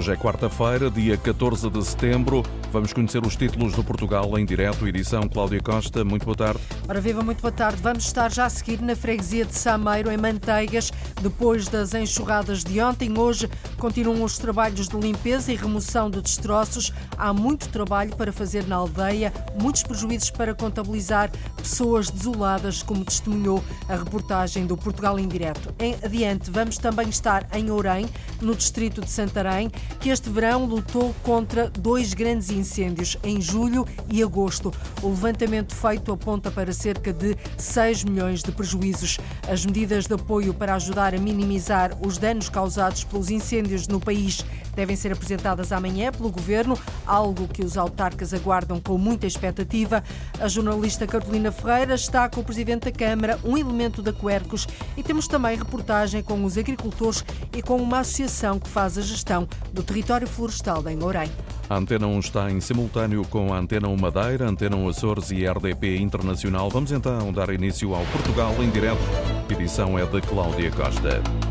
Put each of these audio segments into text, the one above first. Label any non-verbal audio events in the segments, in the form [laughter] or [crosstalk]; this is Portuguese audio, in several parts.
Hoje é quarta-feira, dia 14 de setembro. Vamos conhecer os títulos do Portugal em direto, edição Cláudia Costa. Muito boa tarde. Ora viva, muito boa tarde. Vamos estar já a seguir na freguesia de Sameiro, em Manteigas, depois das enxurradas de ontem. Hoje continuam os trabalhos de limpeza e remoção de destroços. Há muito trabalho para fazer na aldeia, muitos prejuízos para contabilizar, pessoas desoladas, como testemunhou a reportagem do Portugal em direto. Em adiante, vamos também estar em Ourém, no distrito de Santarém, que este verão lutou contra dois grandes incêndios, em julho e agosto. O levantamento feito aponta para cerca de 6 milhões de prejuízos. As medidas de apoio para ajudar a minimizar os danos causados pelos incêndios no país devem ser apresentadas amanhã pelo Governo, algo que os autarcas aguardam com muita expectativa. A jornalista Carolina Ferreira está com o Presidente da Câmara, um elemento da Quercos, e temos também reportagem com os agricultores e com uma associação que faz a gestão do território florestal em Lourém. A Antena 1 está em simultâneo com a Antena 1 Madeira, Antena 1 Açores e RDP Internacional. Vamos então dar início ao Portugal em direto. A edição é de Cláudia Costa.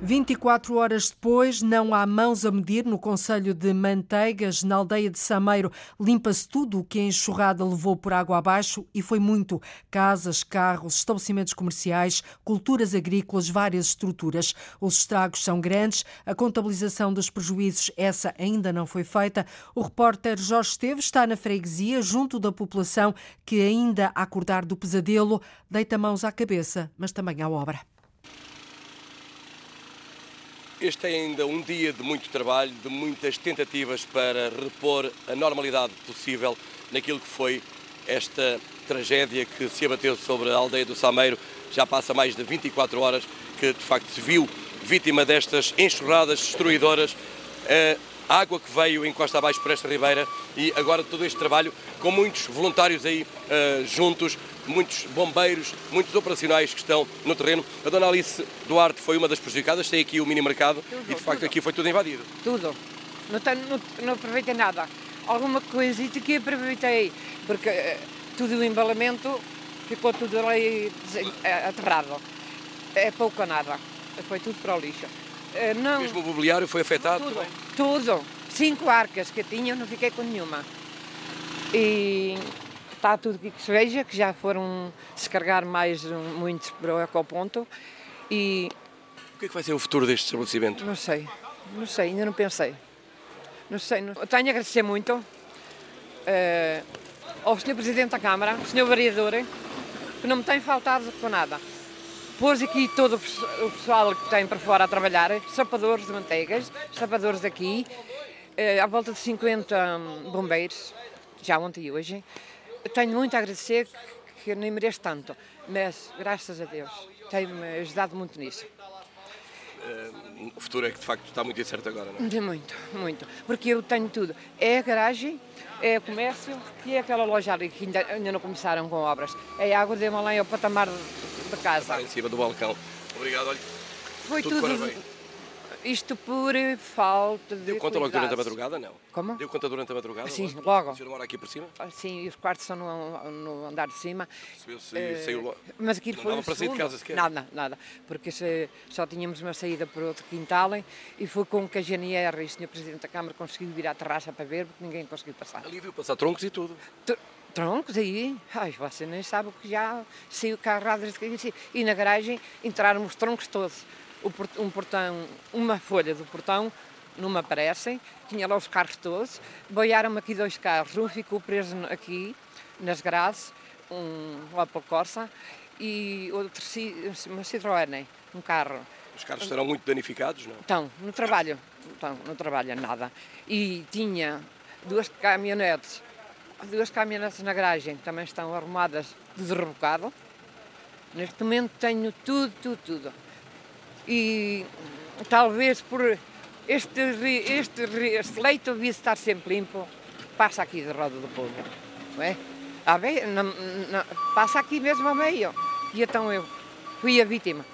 24 horas depois, não há mãos a medir no Conselho de Manteigas, na aldeia de Sameiro. Limpa-se tudo o que a enxurrada levou por água abaixo e foi muito. Casas, carros, estabelecimentos comerciais, culturas agrícolas, várias estruturas. Os estragos são grandes, a contabilização dos prejuízos, essa ainda não foi feita. O repórter Jorge Esteves está na freguesia, junto da população que ainda a acordar do pesadelo, deita mãos à cabeça, mas também à obra. Este é ainda um dia de muito trabalho, de muitas tentativas para repor a normalidade possível naquilo que foi esta tragédia que se abateu sobre a aldeia do Sameiro. Já passa mais de 24 horas que de facto se viu vítima destas enxurradas destruidoras. A água que veio encosta abaixo por esta ribeira e agora todo este trabalho com muitos voluntários aí uh, juntos, muitos bombeiros, muitos operacionais que estão no terreno. A dona Alice Duarte foi uma das prejudicadas, tem aqui o mini mercado tudo, e de facto tudo. aqui foi tudo invadido. Tudo, não, tenho, não, não aproveitei nada. Alguma coisa que aproveitei, porque uh, tudo o embalamento ficou tudo ali aterrado. É pouco ou nada, foi tudo para o lixo. Uh, não... Mesmo o mobiliário foi afetado tudo? Tudo. Cinco arcas que eu tinha, não fiquei com nenhuma. E está tudo que se veja, que já foram descarregar mais muitos para o ecoponto. E... O que é que vai ser o futuro deste estabelecimento? Não sei, não sei, ainda não pensei. Não sei, não... tenho a agradecer muito uh, ao Sr. Presidente da Câmara, ao Sr. Vereador, que não me tem faltado com nada. Pôs aqui todo o pessoal que tem para fora a trabalhar, sapadores de manteigas, sapadores daqui, uh, à volta de 50 bombeiros, já ontem e hoje. Tenho muito a agradecer que nem mereço tanto, mas graças a Deus tem-me ajudado muito nisso. Uh, o futuro é que de facto está muito incerto agora, não é? Muito, muito. Porque eu tenho tudo. É a garagem, é o comércio e é aquela loja ali que ainda, ainda não começaram com obras. É a água de Malém ao patamar de casa. Está em cima do balcão. Obrigado, olha. Foi tudo, tudo isto por falta de. Deu conta logo durante a madrugada? Não. Como? Deu conta durante a madrugada? Sim, logo. O senhor mora aqui por cima? Ah, sim, e os quartos são no, no andar de cima. Se, uh, saiu logo. Mas aquilo não foi. Não para sair de casa sequer? Nada, nada. Porque se, só tínhamos uma saída por outro quintal e foi com que a GNR e o Sr. Presidente da Câmara conseguiu vir à terraça para ver, porque ninguém conseguiu passar. Ali viu passar troncos e tudo. troncos aí, ai, você nem sabe o que já saiu carradas e na garagem entraram os troncos todos um portão, uma folha do portão não me aparecem, tinha lá os carros todos, boiaram-me aqui dois carros, um ficou preso aqui, nas grades, um Opel Corsa e outro, uma Citroën, um carro. Os carros estarão muito danificados, não? Estão, no trabalho, estão, não trabalha nada. E tinha duas caminhonetes, duas caminhonetes na garagem, também estão arrumadas de rebocado. Neste momento tenho tudo, tudo, tudo e talvez por este, este, este leito devia estar sempre limpo, passa aqui de roda do povo, não é? não, não, passa aqui mesmo a meio, e então eu fui a vítima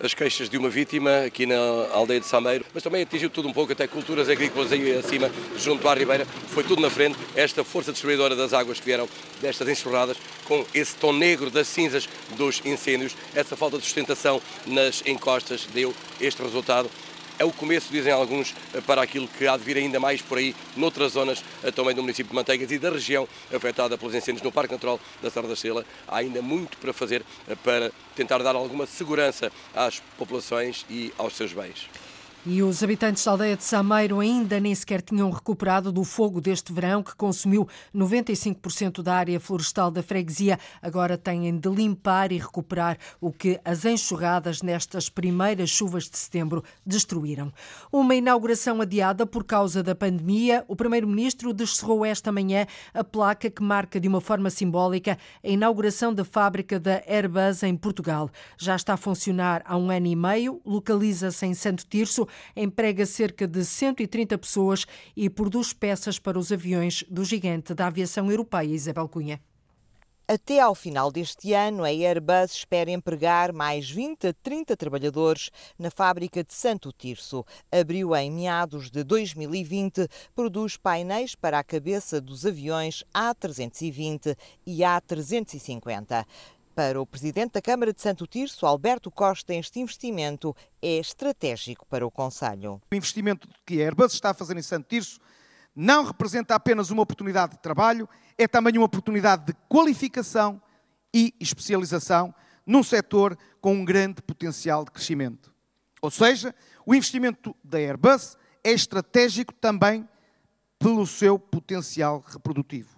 as queixas de uma vítima aqui na aldeia de Sameiro, mas também atingiu tudo um pouco, até culturas agrícolas aí acima, junto à Ribeira, foi tudo na frente, esta força destruidora das águas que vieram destas enxurradas, com esse tom negro das cinzas dos incêndios, essa falta de sustentação nas encostas deu este resultado. É o começo, dizem alguns, para aquilo que há de vir ainda mais por aí, noutras zonas também do município de Manteigas e da região afetada pelos incêndios no Parque Natural da Serra da Estrela. Há ainda muito para fazer para tentar dar alguma segurança às populações e aos seus bens. E os habitantes da aldeia de Sameiro ainda nem sequer tinham recuperado do fogo deste verão, que consumiu 95% da área florestal da freguesia. Agora têm de limpar e recuperar o que as enxurradas nestas primeiras chuvas de setembro destruíram. Uma inauguração adiada por causa da pandemia, o primeiro-ministro descerrou esta manhã a placa que marca de uma forma simbólica a inauguração da fábrica da Airbus em Portugal. Já está a funcionar há um ano e meio, localiza-se em Santo Tirso emprega cerca de 130 pessoas e produz peças para os aviões do gigante da aviação europeia, Isabel Cunha. Até ao final deste ano, a Airbus espera empregar mais 20 a 30 trabalhadores na fábrica de Santo Tirso. Abriu em meados de 2020, produz painéis para a cabeça dos aviões A320 e A350. Para o presidente da Câmara de Santo Tirso, Alberto Costa, este investimento é estratégico para o Conselho. O investimento que a Airbus está a fazer em Santo Tirso não representa apenas uma oportunidade de trabalho, é também uma oportunidade de qualificação e especialização num setor com um grande potencial de crescimento. Ou seja, o investimento da Airbus é estratégico também pelo seu potencial reprodutivo.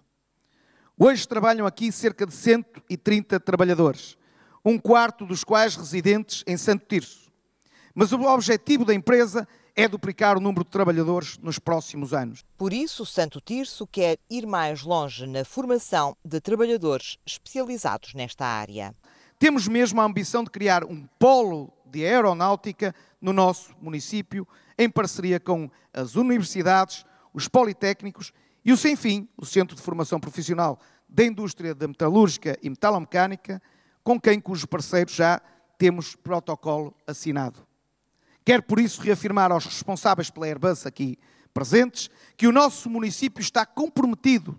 Hoje trabalham aqui cerca de 130 trabalhadores, um quarto dos quais residentes em Santo Tirso. Mas o objetivo da empresa é duplicar o número de trabalhadores nos próximos anos. Por isso, Santo Tirso quer ir mais longe na formação de trabalhadores especializados nesta área. Temos mesmo a ambição de criar um polo de aeronáutica no nosso município, em parceria com as universidades, os politécnicos e o Sem Fim, o Centro de Formação Profissional da Indústria da Metalúrgica e Metalomecânica, com quem cujos parceiros já temos protocolo assinado. Quero por isso reafirmar aos responsáveis pela Airbus aqui presentes que o nosso município está comprometido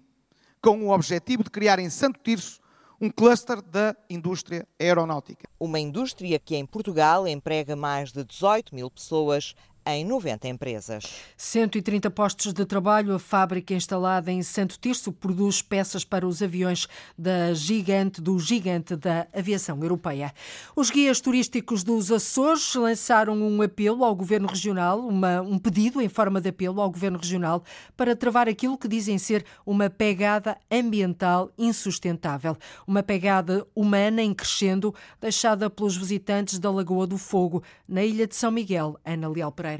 com o objetivo de criar em Santo Tirso um cluster da indústria aeronáutica. Uma indústria que em Portugal emprega mais de 18 mil pessoas em 90 empresas. 130 postos de trabalho. A fábrica instalada em Santo Tirso produz peças para os aviões da gigante do gigante da aviação europeia. Os guias turísticos dos Açores lançaram um apelo ao governo regional, uma, um pedido em forma de apelo ao governo regional para travar aquilo que dizem ser uma pegada ambiental insustentável, uma pegada humana em crescendo deixada pelos visitantes da Lagoa do Fogo, na ilha de São Miguel, Ana Leal Pereira.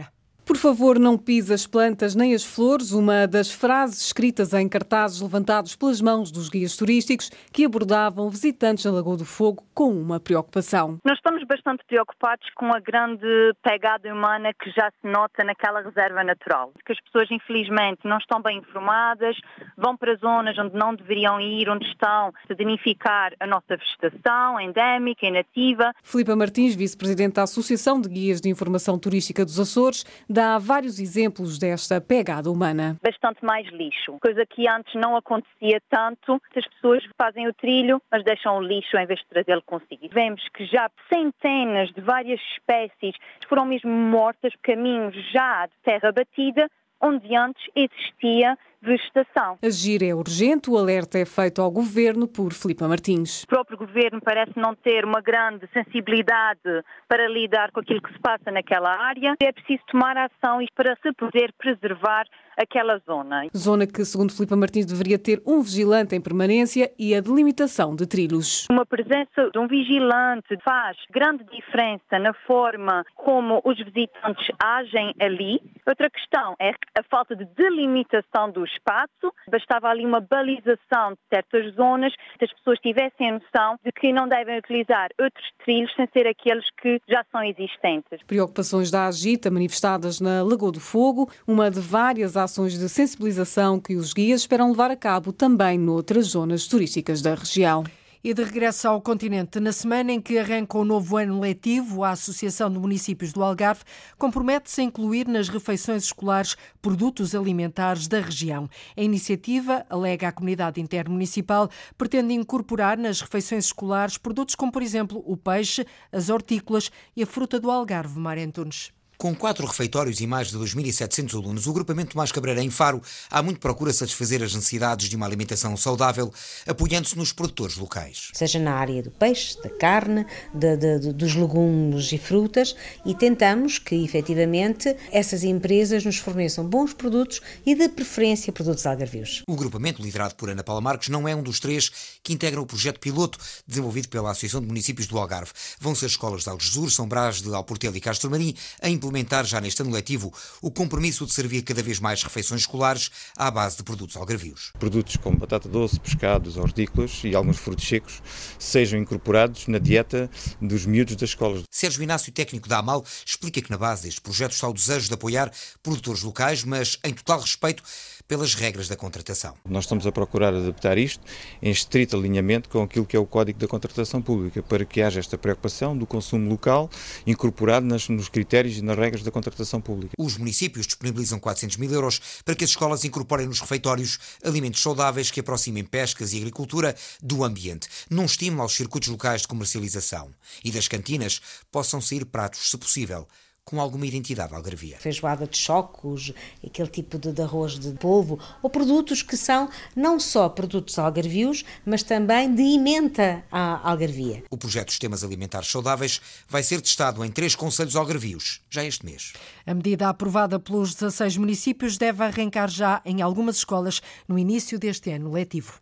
Por favor, não pise as plantas nem as flores, uma das frases escritas em cartazes levantados pelas mãos dos guias turísticos que abordavam visitantes na Lagoa do Fogo com uma preocupação. Nós estamos bastante preocupados com a grande pegada humana que já se nota naquela reserva natural. Que as pessoas, infelizmente, não estão bem informadas, vão para zonas onde não deveriam ir, onde estão a danificar a nossa vegetação endémica e nativa. Filipa Martins, vice-presidente da Associação de Guias de Informação Turística dos Açores, dá vários exemplos desta pegada humana. Bastante mais lixo, coisa que antes não acontecia tanto. As pessoas fazem o trilho, mas deixam o lixo em vez de trazê-lo consigo. Vemos que já centenas de várias espécies foram mesmo mortas caminhos já de terra batida, onde antes existia vegetação. Agir é urgente, o alerta é feito ao governo por Filipa Martins. O próprio governo parece não ter uma grande sensibilidade para lidar com aquilo que se passa naquela área. É preciso tomar ação para se poder preservar aquela zona. Zona que, segundo Filipa Martins, deveria ter um vigilante em permanência e a delimitação de trilhos. Uma presença de um vigilante faz grande diferença na forma como os visitantes agem ali. Outra questão é a falta de delimitação do espaço. Bastava ali uma balização de certas zonas, que as pessoas tivessem a noção de que não devem utilizar outros trilhos sem ser aqueles que já são existentes. Preocupações da Agita manifestadas na Lagoa do Fogo, uma de várias ações de sensibilização que os guias esperam levar a cabo também noutras zonas turísticas da região. E de regresso ao continente, na semana em que arranca o novo ano letivo, a Associação de Municípios do Algarve compromete-se a incluir nas refeições escolares produtos alimentares da região. A iniciativa, alega a comunidade intermunicipal, pretende incorporar nas refeições escolares produtos como, por exemplo, o peixe, as hortícolas e a fruta do Algarve, Mário Antunes. Com quatro refeitórios e mais de 2.700 alunos, o agrupamento Tomás Cabreira em Faro há muito procura satisfazer as necessidades de uma alimentação saudável, apoiando-se nos produtores locais. Seja na área do peixe, da carne, de, de, dos legumes e frutas, e tentamos que, efetivamente, essas empresas nos forneçam bons produtos e, de preferência, produtos algarvios. O agrupamento, liderado por Ana Paula Marques, não é um dos três que integram o projeto piloto desenvolvido pela Associação de Municípios do Algarve. Vão ser escolas de Algesur, São Brás de Alportel e Castro Marim a implementar já neste ano letivo o compromisso de servir cada vez mais refeições escolares à base de produtos algarvios. Produtos como batata doce, pescados, hortícolas e alguns frutos secos sejam incorporados na dieta dos miúdos das escolas. Sérgio Inácio, técnico da AMAL, explica que na base deste projeto está o desejo de apoiar produtores locais, mas em total respeito pelas regras da contratação. Nós estamos a procurar adaptar isto em estrito alinhamento com aquilo que é o Código da Contratação Pública, para que haja esta preocupação do consumo local incorporado nas, nos critérios e nas regras da contratação pública. Os municípios disponibilizam 400 mil euros para que as escolas incorporem nos refeitórios alimentos saudáveis que aproximem pescas e agricultura do ambiente, num estímulo aos circuitos locais de comercialização. E das cantinas possam sair pratos, se possível, com alguma identidade algarvia. Feijoada de chocos, aquele tipo de, de, arroz de polvo, ou produtos que são não só produtos algarvios, mas também de emenda à algarvia. O projeto Sistemas Alimentares Saudáveis vai ser testado em três conselhos algarvios, já este mês. A medida aprovada pelos 16 municípios deve arrancar já em algumas escolas no início deste ano letivo.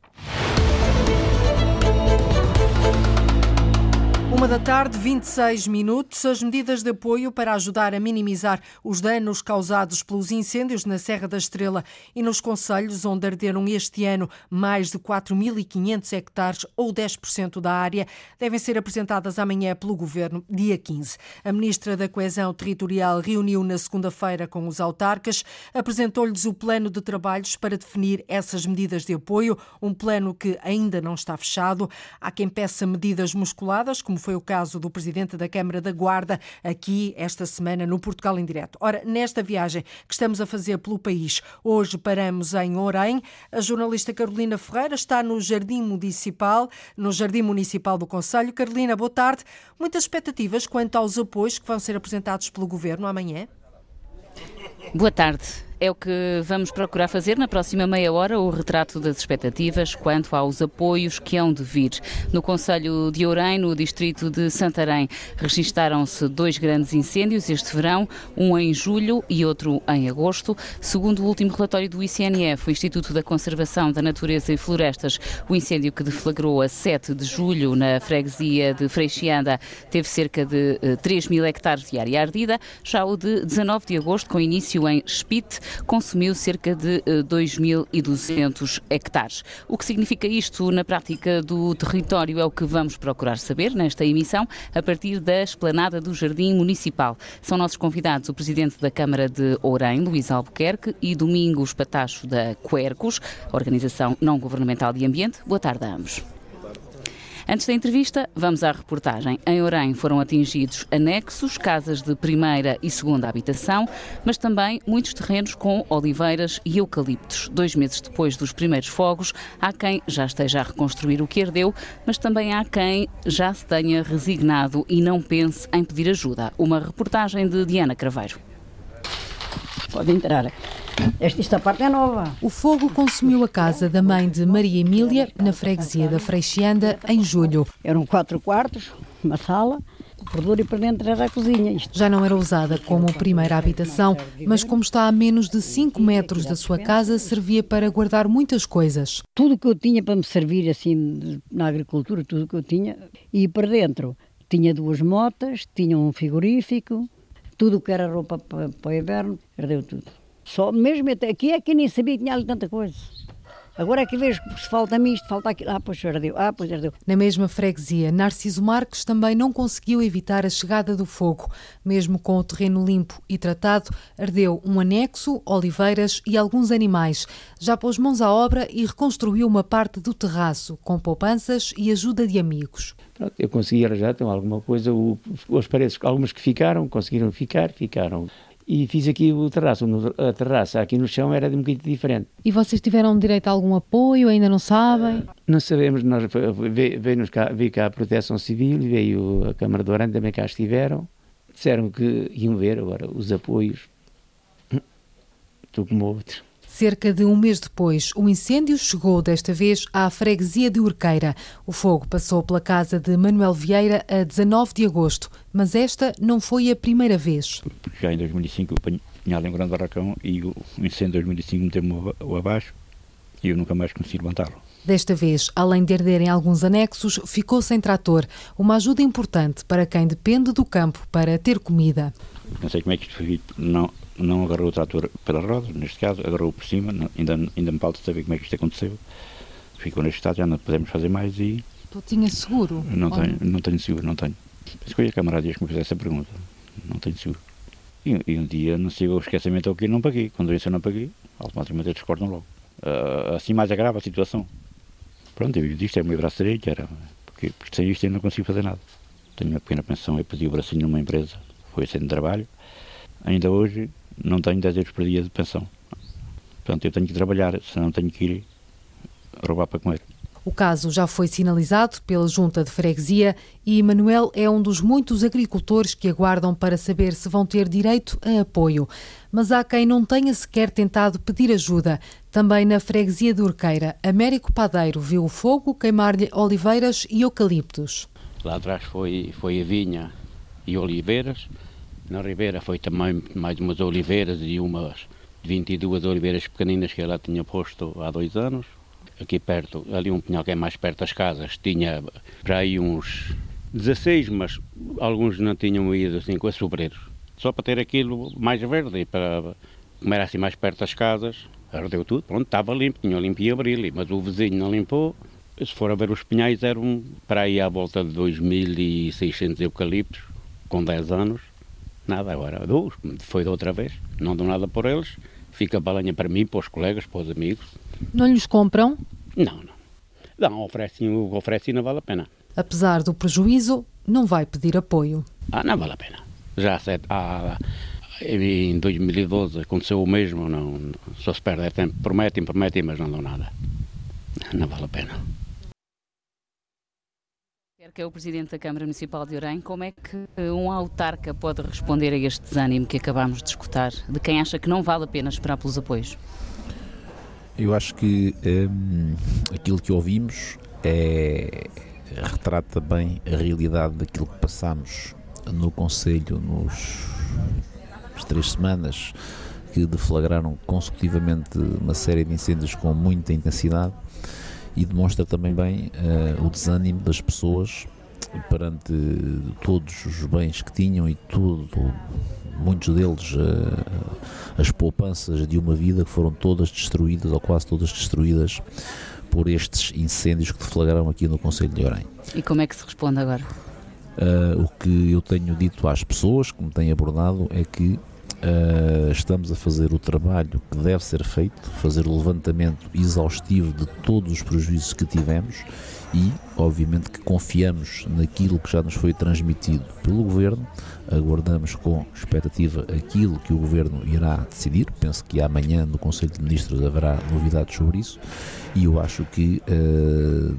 Uma da tarde, 26 minutos. As medidas de apoio para ajudar a minimizar os danos causados pelos incêndios na Serra da Estrela e nos concelhos onde arderam este ano mais de 4.500 hectares ou 10% da área devem ser apresentadas amanhã pelo Governo, dia 15. A Ministra da Coesão Territorial reuniu na segunda-feira com os autarcas, apresentou-lhes o plano de trabalhos para definir essas medidas de apoio, um plano que ainda não está fechado. Há quem peça medidas musculadas, como foi o caso do presidente da Câmara da Guarda, aqui esta semana no Portugal em Direto. Ora, nesta viagem que estamos a fazer pelo país, hoje paramos em Orem. A jornalista Carolina Ferreira está no Jardim Municipal, no Jardim Municipal do Conselho. Carolina, boa tarde. Muitas expectativas quanto aos apoios que vão ser apresentados pelo Governo amanhã? Boa tarde. É o que vamos procurar fazer na próxima meia hora, o retrato das expectativas quanto aos apoios que hão de vir. No Conselho de Ourém, no distrito de Santarém, registaram-se dois grandes incêndios este verão, um em julho e outro em agosto. Segundo o último relatório do ICNF, o Instituto da Conservação da Natureza e Florestas, o incêndio que deflagrou a 7 de julho na freguesia de Freixianda teve cerca de 3 mil hectares de área ardida. Já o de 19 de agosto, com início em Spite, consumiu cerca de 2.200 hectares. O que significa isto na prática do território é o que vamos procurar saber nesta emissão a partir da esplanada do Jardim Municipal. São nossos convidados o Presidente da Câmara de Ourém, Luís Albuquerque, e Domingos Patacho da Quercos, Organização Não Governamental de Ambiente. Boa tarde a ambos. Antes da entrevista, vamos à reportagem. Em Orém foram atingidos anexos, casas de primeira e segunda habitação, mas também muitos terrenos com oliveiras e eucaliptos. Dois meses depois dos primeiros fogos, há quem já esteja a reconstruir o que herdeu, mas também há quem já se tenha resignado e não pense em pedir ajuda. Uma reportagem de Diana Craveiro. Pode entrar. Esta, esta parte é nova. O fogo consumiu a casa da mãe de Maria Emília, na freguesia da Freixianda, em julho. Eram quatro quartos, uma sala, o corredor e para dentro era a cozinha. Isto. Já não era usada como primeira habitação, mas como está a menos de 5 metros da sua casa, servia para guardar muitas coisas. Tudo que eu tinha para me servir assim na agricultura, tudo que eu tinha, e para dentro tinha duas motas, tinha um frigorífico, tudo que era roupa para, para o inverno, perdeu tudo. Só mesmo até aqui é que nem sabia que tinha ali tanta coisa. Agora é que vejo que se falta-me isto, falta aquilo. Ah, pois ardeu, ah, pois ardeu. Na mesma freguesia, Narciso Marques também não conseguiu evitar a chegada do fogo. Mesmo com o terreno limpo e tratado, ardeu um anexo, oliveiras e alguns animais. Já pôs mãos à obra e reconstruiu uma parte do terraço, com poupanças e ajuda de amigos. Pronto, eu consegui arranjar então, alguma coisa, o, as paredes, algumas que ficaram, conseguiram ficar, ficaram e fiz aqui o terraço. A terraça aqui no chão era de um bocadinho diferente. E vocês tiveram direito a algum apoio? Ainda não sabem? Não sabemos. Nós, veio, cá, veio cá a Proteção Civil, veio a Câmara de Orante, também cá estiveram. Disseram que iam ver agora os apoios. Estou como outro. Cerca de um mês depois, o incêndio chegou desta vez à freguesia de Urqueira. O fogo passou pela casa de Manuel Vieira a 19 de agosto, mas esta não foi a primeira vez. Já em 2005 eu tinha ali um grande barracão e o incêndio de 2005 meteu-me abaixo e eu nunca mais consegui levantá-lo. Desta vez, além de arderem alguns anexos, ficou sem trator, uma ajuda importante para quem depende do campo para ter comida. Não sei como é que isto foi não, não agarrou o trator pela roda, neste caso, agarrou por cima, não, ainda, ainda me falta saber como é que isto aconteceu. Ficou neste estado, já não podemos fazer mais e... Tu tinha seguro? Não tenho, não tenho seguro, não tenho. Mas foi a Câmara Dias que me fizesse essa pergunta, não tenho seguro. E, e um dia, não sei o esquecimento ao que não paguei, quando eu não paguei, automaticamente eles cortam logo. Uh, assim mais agrava a situação. Pronto, eu vivo é o meu braço direito, era, porque, porque sem isto eu não consigo fazer nada. Tenho uma pequena pensão, eu pedi o bracinho numa empresa, foi sem trabalho. Ainda hoje não tenho 10 euros por dia de pensão. Portanto, eu tenho que trabalhar, senão tenho que ir roubar para comer. O caso já foi sinalizado pela Junta de Freguesia e Manuel é um dos muitos agricultores que aguardam para saber se vão ter direito a apoio. Mas há quem não tenha sequer tentado pedir ajuda. Também na freguesia de Urqueira, Américo Padeiro viu o fogo queimar-lhe oliveiras e eucaliptos. Lá atrás foi, foi a vinha e oliveiras. Na ribeira foi também mais umas oliveiras e umas 22 oliveiras pequeninas que ela tinha posto há dois anos aqui perto, ali um pinhal que é mais perto das casas, tinha para aí uns 16, mas alguns não tinham ido assim com sobreiros. Só para ter aquilo mais verde e para, como era assim mais perto das casas, ardeu tudo. Pronto, estava limpo, tinha limpo e abril, mas o vizinho não limpou. Se for a ver os pinhais, eram para aí à volta de 2.600 eucaliptos, com 10 anos. Nada, agora dois, foi da outra vez, não dou nada por eles. Fica balanha para mim, para os colegas, para os amigos. Não lhes compram? Não, não. Não, oferecem, oferecem não vale a pena. Apesar do prejuízo, não vai pedir apoio. Ah, não vale a pena. Já há, em 2012 aconteceu o mesmo, não, só se perde tempo. Prometem, prometem, mas não dão nada. Não vale a pena que é o Presidente da Câmara Municipal de Orem, como é que um autarca pode responder a este desânimo que acabámos de escutar, de quem acha que não vale a pena esperar pelos apoios? Eu acho que hum, aquilo que ouvimos é, retrata bem a realidade daquilo que passamos no Conselho nos três semanas que deflagraram consecutivamente uma série de incêndios com muita intensidade e demonstra também bem uh, o desânimo das pessoas perante todos os bens que tinham e tudo, muitos deles uh, as poupanças de uma vida que foram todas destruídas ou quase todas destruídas por estes incêndios que deflagraram aqui no Conselho de Orem. E como é que se responde agora? Uh, o que eu tenho dito às pessoas que me têm abordado é que Uh, estamos a fazer o trabalho que deve ser feito, fazer o levantamento exaustivo de todos os prejuízos que tivemos e, obviamente, que confiamos naquilo que já nos foi transmitido pelo Governo. Aguardamos com expectativa aquilo que o Governo irá decidir. Penso que amanhã no Conselho de Ministros haverá novidades sobre isso e eu acho que. Uh,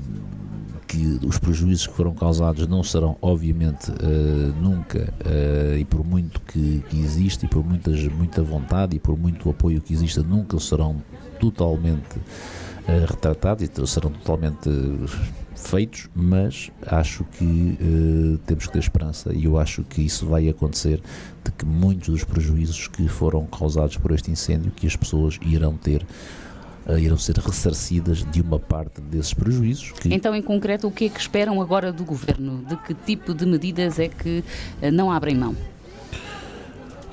que os prejuízos que foram causados não serão, obviamente, uh, nunca, uh, e por muito que, que existe, e por muitas, muita vontade e por muito apoio que exista, nunca serão totalmente uh, retratados e serão totalmente feitos, mas acho que temos que ter esperança e eu acho que isso vai acontecer, de que muitos dos prejuízos que foram causados por este incêndio, que as pessoas irão ter uh, irão ser ressarcidas de uma parte desses prejuízos. Que... Então, em concreto, o que é que esperam agora do Governo? De que tipo de medidas é que uh, não abrem mão?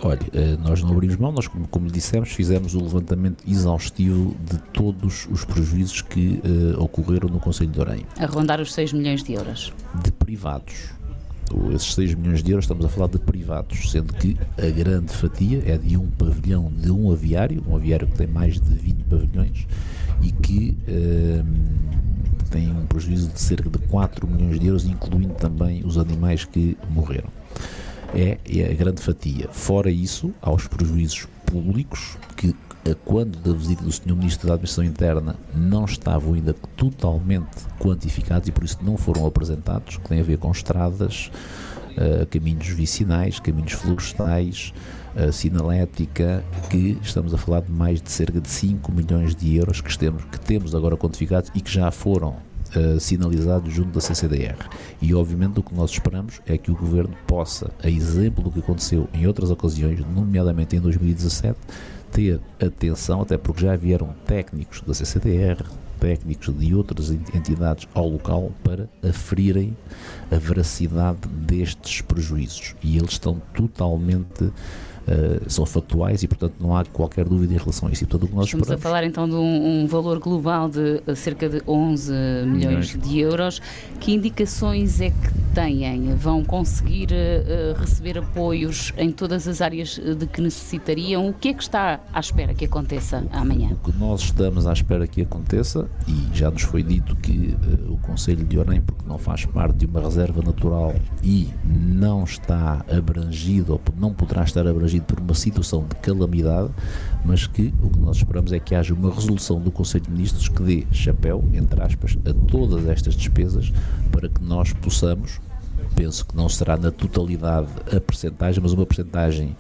Olha, eh, nós não abrimos mão, nós, como, como dissemos, fizemos o levantamento exaustivo de todos os prejuízos que uh, ocorreram no Conselho de Orem. A rondar os 6 milhões de euros. De privados esses 6 milhões de euros estamos a falar de privados, sendo que a grande fatia é de um pavilhão de um aviário, um aviário que tem mais de 20 pavilhões e que hum, tem um prejuízo de cerca de 4 milhões de euros, incluindo também os animais que morreram. É, é a grande fatia. Fora isso, há os prejuízos públicos que quando da visita do Sr. Ministro da Administração Interna não estavam ainda totalmente quantificados e por isso não foram apresentados, que tem a ver com estradas, uh, caminhos vicinais, caminhos florestais, uh, sinalética, que estamos a falar de mais de cerca de 5 milhões de euros que temos, que temos agora quantificados e que já foram Uh, junto da CCDR. E obviamente o que nós esperamos é que o Governo possa, a exemplo do que aconteceu em outras ocasiões, nomeadamente em 2017, ter atenção, até porque já vieram técnicos da CCDR, técnicos de outras entidades ao local para aferirem a veracidade destes prejuízos. E eles estão totalmente Uh, são factuais e, portanto, não há qualquer dúvida em relação a isso. E, portanto, o que nós Estamos esperamos... a falar então de um, um, valor global de cerca de 11 milhões de euros. Que indicações é que têm? Vão conseguir uh, receber apoios em todas as áreas de que necessitariam? O que é que está à espera que aconteça amanhã? O que nós estamos à espera que aconteça, e já nos foi dito que uh, o Conselho de Orem, porque não faz parte de uma reserva natural e não está abrangido, ou não poderá estar por uma situação de calamidade, mas que o que nós esperamos é que haja uma resolução do Conselho de Ministros que dê chapéu, entre aspas, a todas estas despesas para que nós possamos, penso que não será na totalidade a percentagem, mas uma percentagem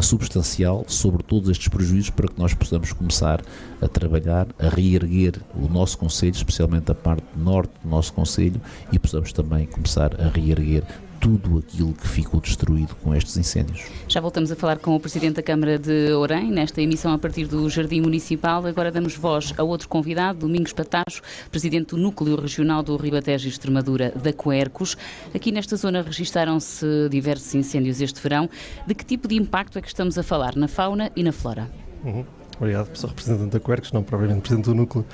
substancial sobre todos estes prejuízos para que nós possamos começar a trabalhar, a reerguer o nosso Conselho, especialmente a parte norte do nosso Conselho, e possamos também começar a reerguer tudo aquilo que ficou destruído com estes incêndios. Já voltamos a falar com o Presidente da Câmara de Orem, nesta emissão a partir do Jardim Municipal. Agora damos voz a outro convidado, Domingos Patacho, Presidente do Núcleo Regional do Ribatejo e Extremadura da Coercos. Aqui nesta zona registaram-se diversos incêndios este verão. De que tipo de impacto é que estamos a falar na fauna e na flora? Uhum. Obrigado, professor representante da Coercos, não propriamente Presidente do Núcleo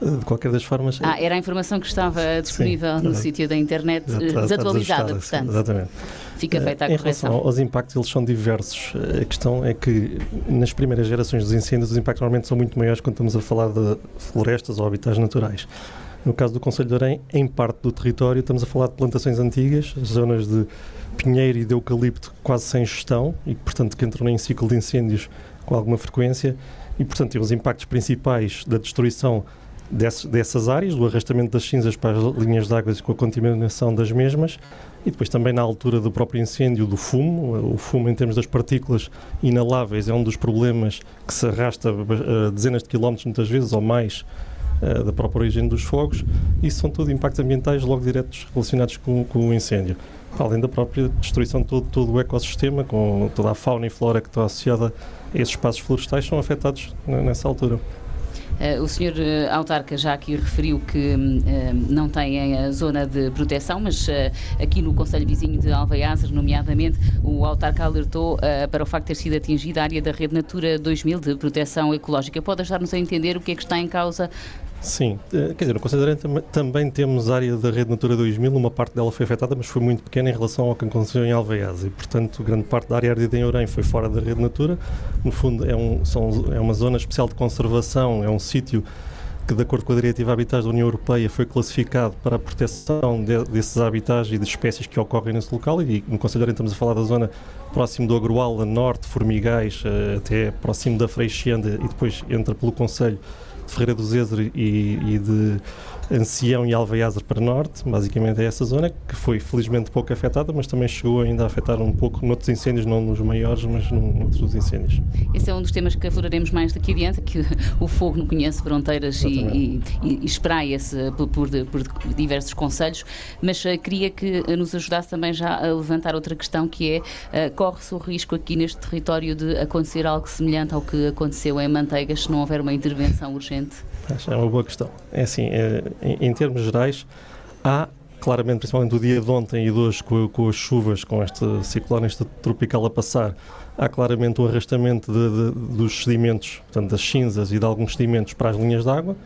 de qualquer das formas. Ah, era a informação que estava disponível Sim, no sítio da internet, está, desatualizada, está portanto. Exatamente. Fica feita a em correção. Relação aos impactos, eles são diversos. A questão é que nas primeiras gerações dos incêndios, os impactos normalmente são muito maiores quando estamos a falar de florestas ou habitats naturais. No caso do Conselho de Orém, em parte do território, estamos a falar de plantações antigas, zonas de pinheiro e de eucalipto quase sem gestão e, portanto, que entram em ciclo de incêndios com alguma frequência e, portanto, os impactos principais da destruição dessas áreas, do arrastamento das cinzas para as linhas de água e com a contaminação das mesmas, e depois também na altura do próprio incêndio do fumo. O fumo, em termos das partículas inaláveis, é um dos problemas que se arrasta uh, dezenas de quilómetros, muitas vezes, ou mais, uh, da própria origem dos fogos. Isso são tudo impactos ambientais logo diretos relacionados com, com o incêndio. Além da própria destruição de todo, todo o ecossistema, com toda a fauna e flora que está associada a esses espaços florestais, são afetados nessa altura. Uh, o senhor uh, autarca já aqui referiu que uh, não tem a zona de proteção, mas aqui no Conselho Vizinho de Alveiazes, nomeadamente, o autarca alertou para o facto de ter sido atingida a área da Rede Natura 2000 de proteção ecológica. Pode ajudar-nos a entender o que é que está em causa Sim, eh, quer dizer, no Conselho de também temos área da Rede Natura 2000, uma parte dela foi afetada, mas foi muito pequena em relação ao que aconteceu em Alveiaz e, portanto, grande parte da área ardida em Orem foi fora da Rede Natura. No fundo, é, um, são, é uma zona especial de conservação, é um sítio que, de acordo com a Diretiva Habitats da União Europeia, foi classificado para a proteção de, desses habitats e de espécies que ocorrem nesse local. E no Conselho de estamos a falar da zona próximo do Agroala, norte, Formigais, eh, até próximo da Freixenda e depois entra pelo Conselho Ferreira do Zezer e, e de Ancião e Alveiazer para norte, basicamente é essa zona, que foi felizmente pouco afetada, mas também chegou ainda a afetar um pouco noutros incêndios, não nos maiores, mas noutros incêndios. Esse é um dos temas que afloraremos mais daqui adiante, que o fogo não conhece fronteiras e, e, e espraia-se por, por, por, diversos conselhos, mas uh, queria que nos ajudasse também já a levantar outra questão, que é, uh, corre-se o risco aqui neste território de acontecer algo semelhante ao que aconteceu em Manteigas, se não houver uma intervenção urgente? É uma boa questão. É assim, é, em, em, termos gerais, há claramente, principalmente o dia de ontem e de hoje, com, com as chuvas, com este ciclone este tropical a passar, há claramente um arrastamento de, de, dos sedimentos, portanto, das cinzas e de alguns sedimentos para as linhas de água.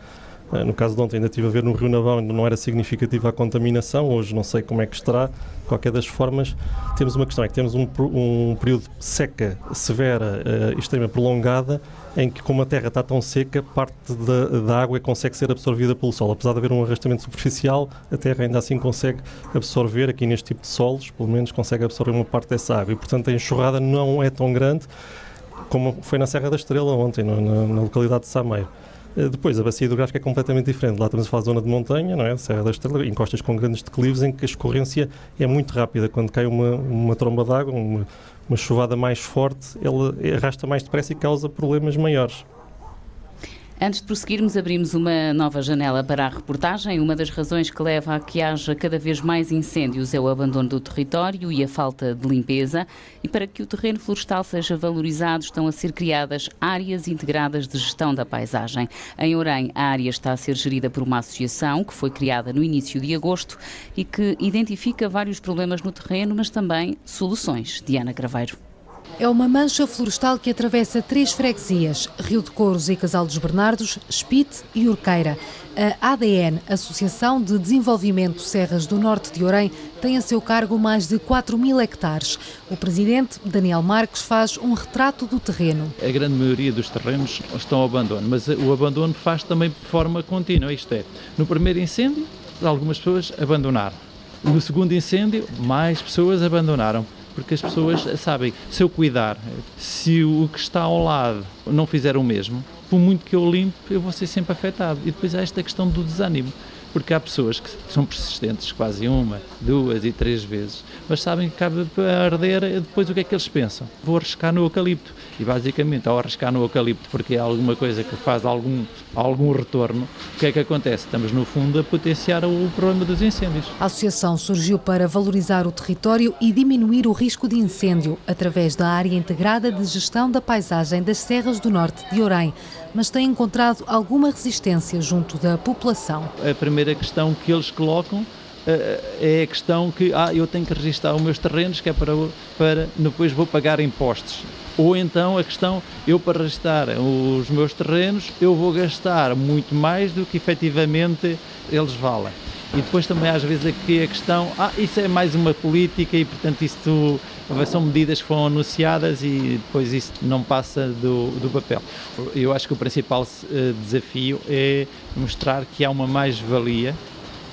Eh, no caso de ontem, ainda estive a ver no Rio Navão, ainda não era significativa a contaminação, hoje não sei como é que estará. De qualquer das formas, temos uma questão: é que temos um, um período de seca severa, uh, extrema, prolongada, em que, como a terra está tão seca, parte da, da, água consegue ser absorvida pelo solo. Apesar de haver um arrastamento superficial, a terra ainda assim consegue absorver, aqui neste tipo de solos, pelo menos consegue absorver uma parte dessa água. E, portanto, a enxurrada não é tão grande como foi na Serra da Estrela ontem, na, na localidade de Sameiro. Eh, depois, a bacia hidrográfica é completamente diferente. Lá estamos a falar de zona de montanha, não é? Serra da Estrela, encostas com grandes declives em que a escorrência é muito rápida. Quando cai uma, uma tromba d'água, uma, uma chuvada mais forte, ela arrasta mais depressa e causa problemas maiores. Antes de prosseguirmos, abrimos uma nova janela para a reportagem. Uma das razões que leva a que haja cada vez mais incêndios é o abandono do território e a falta de limpeza. E para que o terreno florestal seja valorizado, estão a ser criadas áreas integradas de gestão da paisagem. Em Orem, a área está a ser gerida por uma associação que foi criada no início de agosto e que identifica vários problemas no terreno, mas também soluções. Diana Craveiro. É uma mancha florestal que atravessa três freguesias, Rio de Couros e Casal dos Bernardos, Espite e Urqueira. A ADN, Associação de Desenvolvimento Serras do Norte de Orem, tem a seu cargo mais de 4 mil hectares. O presidente, Daniel Marques, faz um retrato do terreno. A grande maioria dos terrenos estão ao abandono, mas o abandono faz também de forma contínua. Isto é, no primeiro incêndio, algumas pessoas abandonaram. No segundo incêndio, mais pessoas abandonaram porque as pessoas sabem, se eu cuidar, se o que está ao lado não fizer o mesmo, por muito que eu limpe, eu vou ser sempre afetado. E depois há esta questão do desânimo porque há pessoas que são persistentes, quase uma, duas e três vezes, mas sabem que cabe para arder, depois o que é que eles pensam? Vou arriscar no eucalipto. E basicamente, ao arriscar no eucalipto, porque é alguma coisa que faz algum, algum retorno, o que é que acontece? Estamos, no fundo, a potenciar o problema dos incêndios. A associação surgiu para valorizar o território e diminuir o risco de incêndio através da área integrada de gestão da paisagem das Serras do Norte de Orém mas tem encontrado alguma resistência junto da população. A primeira questão que eles colocam eh, é a questão que ah, eu tenho que registrar os meus terrenos, que é para, para depois vou pagar impostos. Ou então a questão, eu para registrar os meus terrenos, eu vou gastar muito mais do que efetivamente eles valem. E depois também às vezes aqui a questão, ah, isso é mais uma política e portanto isso são medidas que foram anunciadas e depois isso não passa do, do papel. Eu acho que o principal eh, desafio é mostrar que há uma mais-valia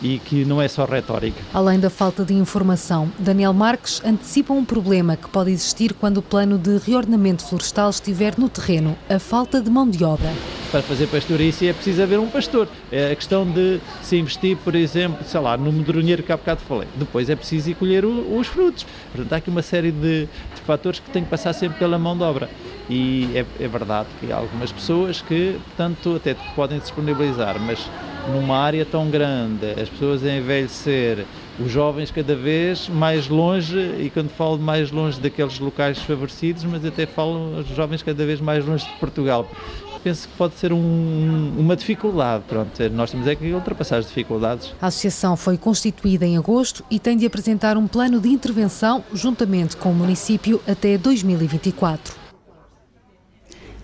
e que não é só retórica. Além da falta de informação, Daniel Marques antecipa um problema que pode existir quando o plano de reordenamento florestal estiver no terreno, a falta de mão de obra. Para fazer pastorícia é preciso haver um pastor. É a questão de se investir, por exemplo, sei lá, no medronheiro que há bocado falei. Depois é preciso ir colher o, os frutos. Portanto, há aqui uma série de, de fatores que têm que passar sempre pela mão de obra. E é, é verdade que há algumas pessoas que, portanto, até podem disponibilizar, mas numa área tão grande, as pessoas a envelhecer, os jovens cada vez mais longe, e quando falo mais longe daqueles locais favorecidos, mas até falo os jovens cada vez mais longe de Portugal. Penso que pode ser um, uma dificuldade. Pronto, nós temos é que ultrapassar as dificuldades. A associação foi constituída em agosto e tem de apresentar um plano de intervenção juntamente com o município até 2024.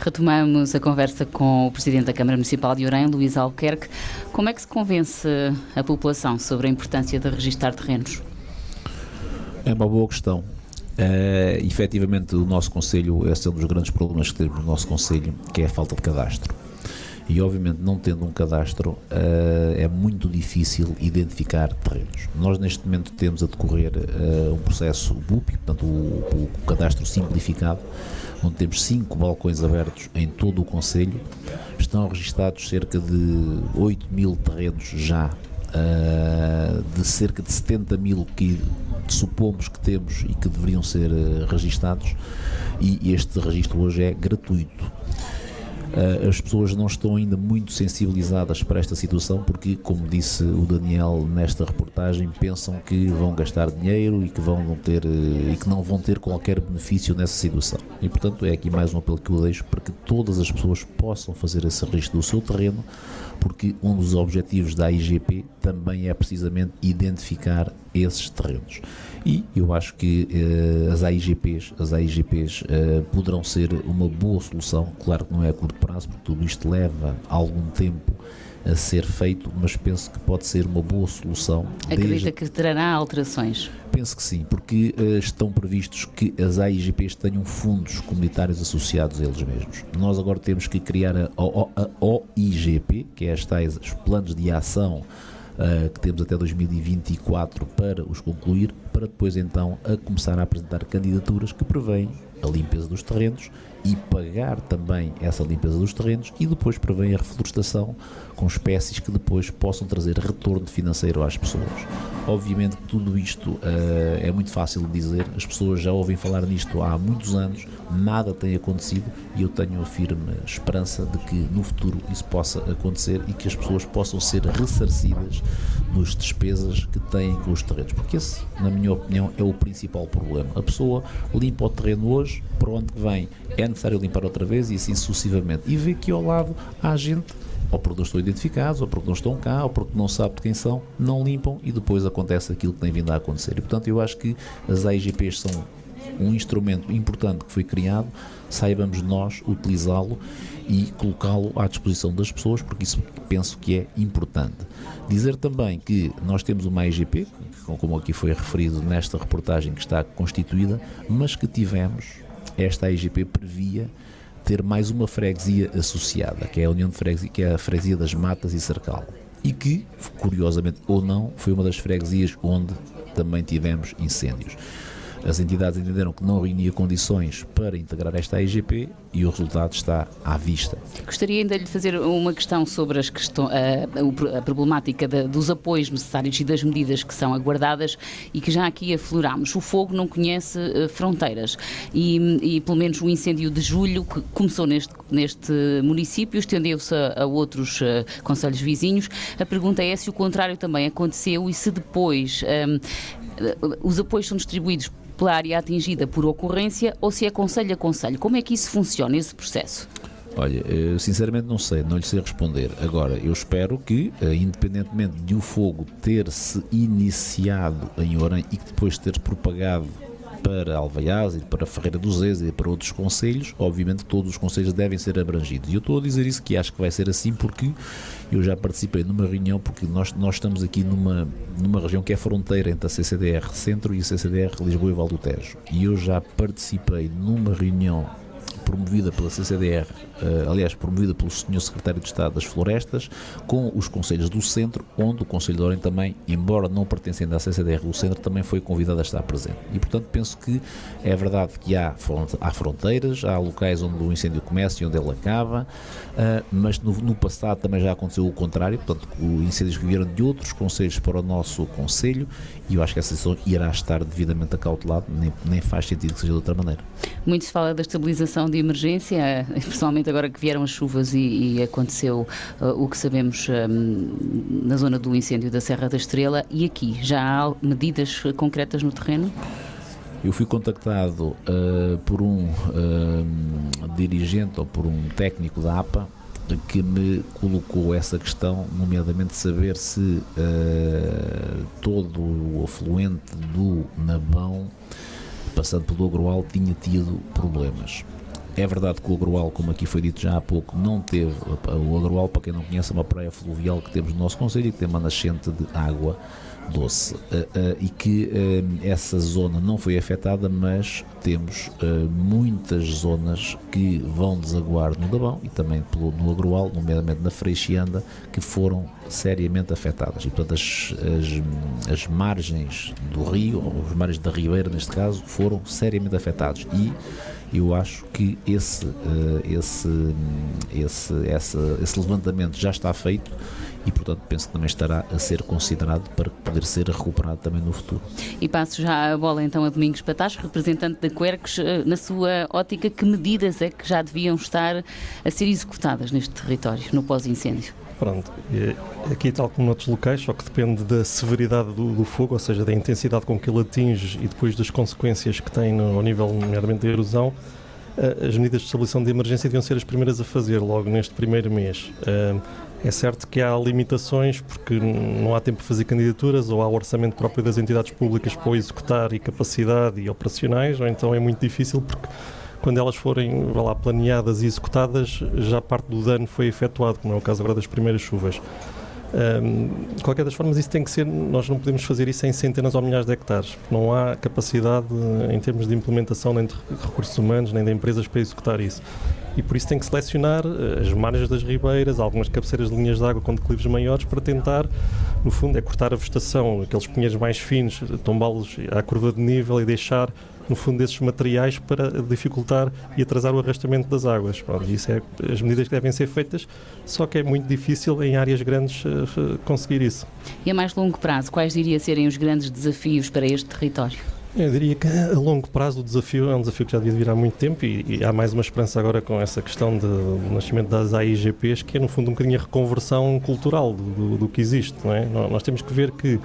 Retomamos a conversa com o Presidente da Câmara Municipal de Orem, Luís Alquerque. Como é que se convence a população sobre a importância de registar terrenos? É uma boa questão. Uh, efetivamente, o nosso Conselho, esse é um dos grandes problemas que temos no nosso Conselho, que é a falta de cadastro. E, obviamente, não tendo um cadastro, uh, é muito difícil identificar terrenos. Nós, neste momento, temos a decorrer uh, um processo BUP, portanto, o, o cadastro simplificado, onde temos cinco balcões abertos em todo o Conselho. Estão registados cerca de 8 mil terrenos já, uh, de cerca de 70 mil que supomos que temos e que deveriam ser uh, registados, e este registro hoje é gratuito. Uh, as pessoas não estão ainda muito sensibilizadas para esta situação porque, como disse o Daniel nesta reportagem, pensam que vão gastar dinheiro e que, vão ter, uh, e que não vão ter qualquer benefício nessa situação. E, portanto, é aqui mais um apelo que eu deixo para que todas as pessoas possam fazer esse registro do seu terreno, porque um dos objetivos da IGP também é precisamente identificar esses terrenos. E eu acho que uh, as AIGPs, as AIGPs uh, poderão ser uma boa solução, claro que não é a curto prazo, porque tudo isto leva algum tempo a ser feito, mas penso que pode ser uma boa solução. Acredita desde... que trará alterações? Penso que sim, porque uh, estão previstos que as AIGPs tenham fundos comunitários associados a eles mesmos. Nós agora temos que criar a, a, a OIGP, que é as tais, os planos de ação uh, que temos até 2024 para os concluir, para depois então a começar a apresentar candidaturas que prevêem a limpeza dos terrenos e pagar também essa limpeza dos terrenos e depois prevém a reflorestação com espécies que depois possam trazer retorno financeiro às pessoas. Obviamente tudo isto uh, é muito fácil de dizer, as pessoas já ouvem falar nisto há muitos anos, nada tem acontecido e eu tenho a firme esperança de que no futuro isso possa acontecer e que as pessoas possam ser ressarcidas nas despesas que têm com os terrenos, porque esse, na minha opinião, é o principal problema. A pessoa limpa o terreno hoje, para onde vem é necessário limpar outra vez e assim sucessivamente. E vê que ao lado há gente ou porque não estão identificados, ou porque não estão cá, ou porque não sabe de quem são, não limpam e depois acontece aquilo que tem vindo a acontecer. E portanto eu acho que as AIGPs são um instrumento importante que foi criado, saibamos nós utilizá-lo e colocá-lo à disposição das pessoas, porque isso penso que é importante. Dizer também que nós temos uma IGP, como aqui foi referido nesta reportagem que está constituída, mas que tivemos, esta IGP previa ter mais uma freguesia associada, que é a União de Freguesia, que é a freguesia das Matas e Cercal. E que, curiosamente ou não, foi uma das freguesias onde também tivemos incêndios. As entidades entenderam que não reunia condições para integrar esta IGP e o resultado está à vista. Gostaria ainda de lhe fazer uma questão sobre as questão, a, a, problemática de, dos apoios necessários e das medidas que são aguardadas e que já aqui aflorámos. O fogo não conhece uh, fronteiras e, e, pelo menos o incêndio de julho, que começou neste, neste município, estendeu-se a, a, outros uh, conselhos vizinhos. A pergunta é se o contrário também aconteceu e se depois um, eh, os apoios são distribuídos pela área atingida por ocorrência ou se é conselho a conselho. Como é que isso funciona, esse processo? Olha, eu sinceramente não sei, não lhe sei responder. Agora, eu espero que, eh, independentemente de o fogo ter se iniciado em Orem e que depois ter propagado para Alvaiás e para Ferreira dos Zés e para outros conselhos, obviamente todos os conselhos devem ser abrangidos. E eu estou a dizer isso que acho que vai ser assim porque eu já participei numa reunião, porque nós, nós estamos aqui numa, numa região que é fronteira entre a CCDR Centro e a CCDR Lisboa e Val do Tejo. E eu já participei numa reunião promovida pela CCDR, aliás, promovida pelo Sr. Secretário de Estado das Florestas, com os Conselhos do Centro, onde o Conselho de Orem também, embora não pertencendo à CCDR do Centro, também foi convidado a estar presente. E, portanto, penso que é verdade que há, há fronteiras, há locais onde o incêndio começa e onde ele acaba, eh, mas no, no passado também já aconteceu o contrário, portanto, incêndios que vieram de outros Conselhos para o nosso Conselho, e eu acho que essa decisão irá estar devidamente acautelada, nem, nem faz sentido que seja de outra maneira. Muito se fala da estabilização de emergência, [laughs] principalmente agora que vieram as chuvas e, e aconteceu uh, o que sabemos um, na zona do incêndio da Serra da Estrela. E aqui, já há medidas concretas no terreno? Eu fui contactado uh, por um uh, dirigente ou por um técnico da APA que me colocou essa questão, nomeadamente saber se uh, todo o afluente do Nabão, passando pelo Agroal, tinha tido problemas. É verdade que o Agroal, como aqui foi dito já há pouco, não teve. O Agroal, para quem não conhece, é uma praia fluvial que temos no nosso Conselho e que tem uma nascente de água doce. Uh, uh, e que uh, essa zona não foi afetada, mas temos muitas zonas que vão desaguar no Dabão e também pelo, no Agroal, nomeadamente na Freixianda, que foram seriamente afetadas. E, portanto, as, as, as margens do rio, ou as margens da ribeira, neste caso, foram seriamente afetados. E eu acho que esse, esse, esse, esse, esse levantamento já está feito e, portanto, penso que também estará a ser considerado para poder ser recuperado também no futuro. E passo já a bola então a Domingos Patacho, representante da Quercus, eh, na sua ótica, que medidas é que já deviam estar a ser executadas neste território, no pós-incêndio? Pronto, aqui tal como noutros locais, só que depende da severidade do, do, fogo, ou seja, da intensidade com que ele atinge e depois das consequências que tem no, ao nível, nomeadamente, da erosão, eh, as medidas de estabilização de emergência deviam ser as primeiras a fazer logo neste primeiro mês. Eh, é certo que há limitações porque não há tempo para fazer candidaturas ou há orçamento próprio das entidades públicas para o executar e capacidade e operacionais, ou então é muito difícil porque quando elas forem lá, planeadas e executadas, já parte do dano foi efetuado, como é o caso agora das primeiras chuvas. Um, de qualquer das formas, isso tem que ser. Nós não podemos fazer isso em centenas ou milhares de hectares. Não há capacidade em termos de implementação nem de recursos humanos, nem de empresas para executar isso. e por isso tem que selecionar eh, as margens das ribeiras, algumas cabeceiras de linhas de água com declives maiores para tentar, no fundo, é cortar a vegetação, aqueles pinheiros mais finos, tombá-los à curva de nível e deixar no fundo, desses materiais para dificultar e atrasar o arrastamento das águas. Pronto, isso é as medidas que devem ser feitas, só que é muito difícil em áreas grandes uh, conseguir isso. E a mais longo prazo, quais diriam serem os grandes desafios para este território? Eu diria que a longo prazo o desafio é um desafio que já devia vir há muito tempo e, e há mais uma esperança agora com essa questão de, do nascimento das AIGPs, que é no fundo um bocadinho a reconversão cultural do, do, do que existe. Não é? Nós temos que ver que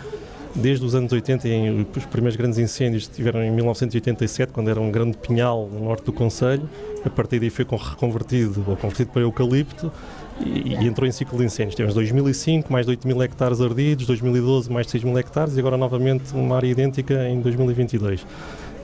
desde os anos 80, em, os primeiros grandes incêndios tiveram em 1987, quando era um grande pinhal no norte do Conselho, a partir daí foi reconvertido ou convertido para eucalipto e, e, entrou em ciclo de incêndios. Tivemos 2005, mais de 8 mil hectares ardidos, 2012, mais de 6 mil hectares e agora novamente uma área idêntica em 2022. Uh,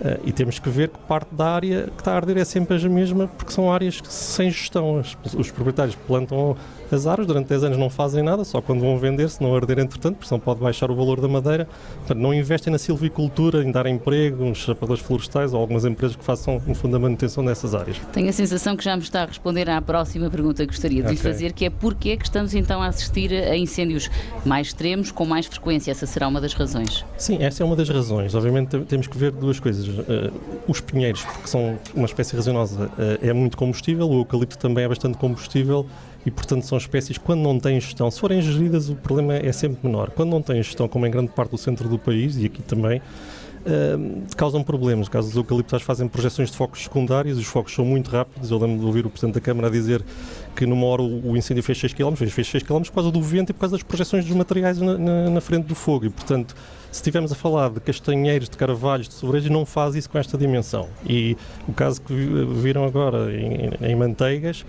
eh, e temos que ver que parte da área que está a arder é sempre a mesma, porque são áreas sem gestão. Os, os proprietários plantam as árvores durante 10 anos não fazem nada, só quando vão vender, se não arder entretanto, porque senão pode baixar o valor da madeira. Portanto, não investem na silvicultura, em dar emprego, nos chapadores florestais ou algumas empresas que façam, no fundo, a manutenção dessas áreas. Tenho a sensação que já me está a responder à próxima pergunta que gostaria de okay. fazer, que é porquê que estamos então a assistir a incêndios mais extremos, com mais frequência? Essa será uma das razões? Sim, essa é uma das razões. Obviamente temos que ver duas coisas. Uh, os pinheiros, porque são uma espécie resinosa, uh, é muito combustível, o eucalipto também é bastante combustível e, portanto, são espécies quando não têm gestão, se forem geridas, o problema é sempre menor. Quando não têm gestão, como em grande parte do centro do país e aqui também, Uh, causam problemas. Caso os eucaliptos fazem projeções de focos secundários, os focos são muito rápidos. Eu lembro de ouvir o Presidente da Câmara dizer que numa hora o incêndio fez 6 km, fez 6 km por causa do vento e por causa das projeções dos materiais na, na, na frente do fogo. E, portanto, se estivermos a falar de castanheiros, de carvalhos, de sobrejos, não faz isso com esta dimensão. E o caso que viram agora em, em Manteigas,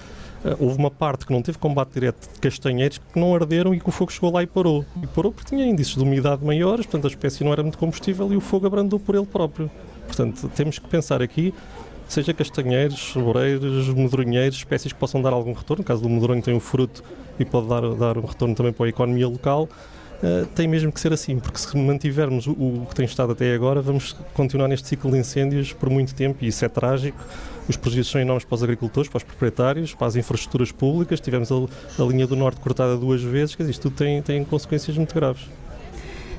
houve uma parte que não teve combate direto de castanheiros que não arderam e que o fogo chegou lá e parou. E parou porque tinha índices de umidade maiores, portanto a espécie não era muito combustível e o fogo abrandou por ele próprio. Portanto, temos que pensar aqui, seja castanheiros, sobreiros, medronheiros, espécies que possam dar algum retorno. No caso do medronho tem o fruto e pode dar, dar um retorno também para a economia local. Uh, tem mesmo que ser assim, porque se mantivermos o, o, que tem estado até agora, vamos continuar neste ciclo de incêndios por muito tempo e isso é trágico. Os prejuízos são enormes para os agricultores, para os proprietários, para as infraestruturas públicas. Tivemos a, a linha do Norte cortada duas vezes, quer dizer, isto tudo tem, tem consequências muito graves.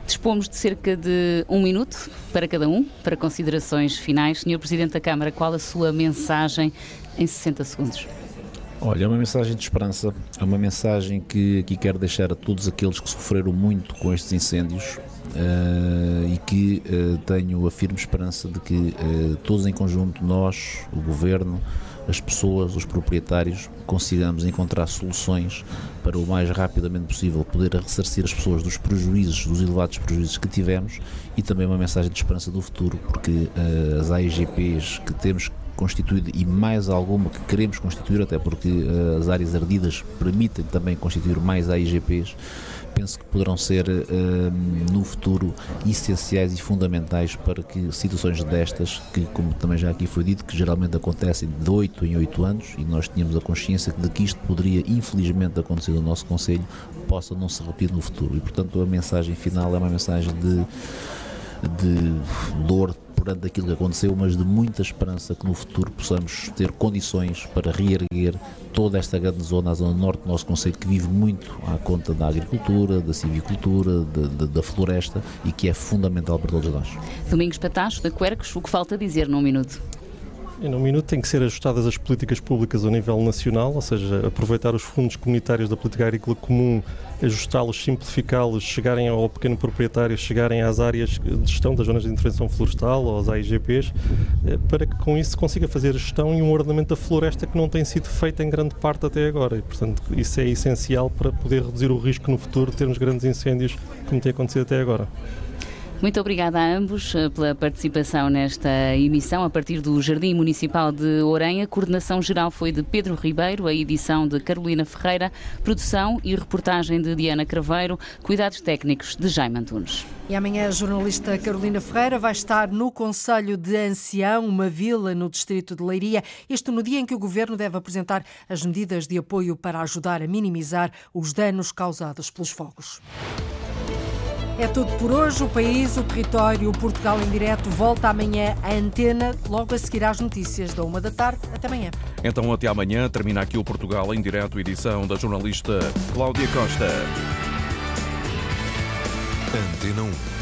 Dispomos de cerca de um minuto para cada um, para considerações finais. Senhor Presidente da Câmara, qual a sua mensagem em 60 segundos? Olha, é uma mensagem de esperança, é uma mensagem que aqui quero deixar a todos aqueles que sofreram muito com estes incêndios e que uh, tenho a firme esperança de que uh, todos em conjunto, nós, o Governo, as pessoas, os proprietários, consigamos encontrar soluções para o mais rapidamente possível poder ressarcir as pessoas dos prejuízos, dos elevados prejuízos que tivemos e também uma mensagem de esperança do futuro, porque as AIGPs que temos constituída e mais alguma que queremos constituir, até porque uh, as áreas ardidas permitem também constituir mais AIGPs, penso que poderão ser uh, no futuro essenciais e fundamentais para que situações destas, que como também já aqui foi dito, que geralmente acontecem de 8 em 8 anos e nós tínhamos a consciência de que isto poderia infelizmente acontecer no nosso Conselho, possa não se repetir no futuro. E portanto a mensagem final é uma mensagem de de dor perante aquilo que aconteceu, mas de muita esperança que no futuro possamos ter condições para reerguer toda esta grande zona, a zona norte do nosso Conselho, que vive muito à conta da agricultura, da da, da floresta e que é fundamental para todos nós. Domingos Patacho, da Quercos, o que falta dizer num minuto? Em um minuto tem que ser ajustadas as políticas públicas ao nível nacional, ou seja, aproveitar os fundos comunitários da política agrícola comum, ajustá-los, simplificá-los, chegarem ao pequeno proprietário, chegarem às áreas de gestão das zonas de intervenção florestal ou aos AIGPs, eh, para que com isso se consiga fazer gestão e um ordenamento da floresta que não tem sido feito em grande parte até agora. E, portanto, isso é essencial para poder reduzir o risco no futuro de termos grandes incêndios como tem acontecido até agora. Muito obrigada a ambos eh, pela participação nesta emissão a partir do Jardim Municipal de Orem. A coordenação geral foi de Pedro Ribeiro, a edição de Carolina Ferreira, produção e reportagem de Diana Craveiro, cuidados técnicos de Jaime Antunes. E amanhã a jornalista Carolina Ferreira vai estar no Conselho de Ancião, uma vila no distrito de Leiria, isto no dia em que o governo deve apresentar as medidas de apoio para ajudar a minimizar os danos causados pelos fogos. É tudo por hoje. O país, o território, o Portugal em direto volta amanhã à antena, logo a seguir às notícias da uma da tarde. Até amanhã. Então, até amanhã. Termina aqui o Portugal em direto, edição da jornalista Cláudia Costa. Antena 1.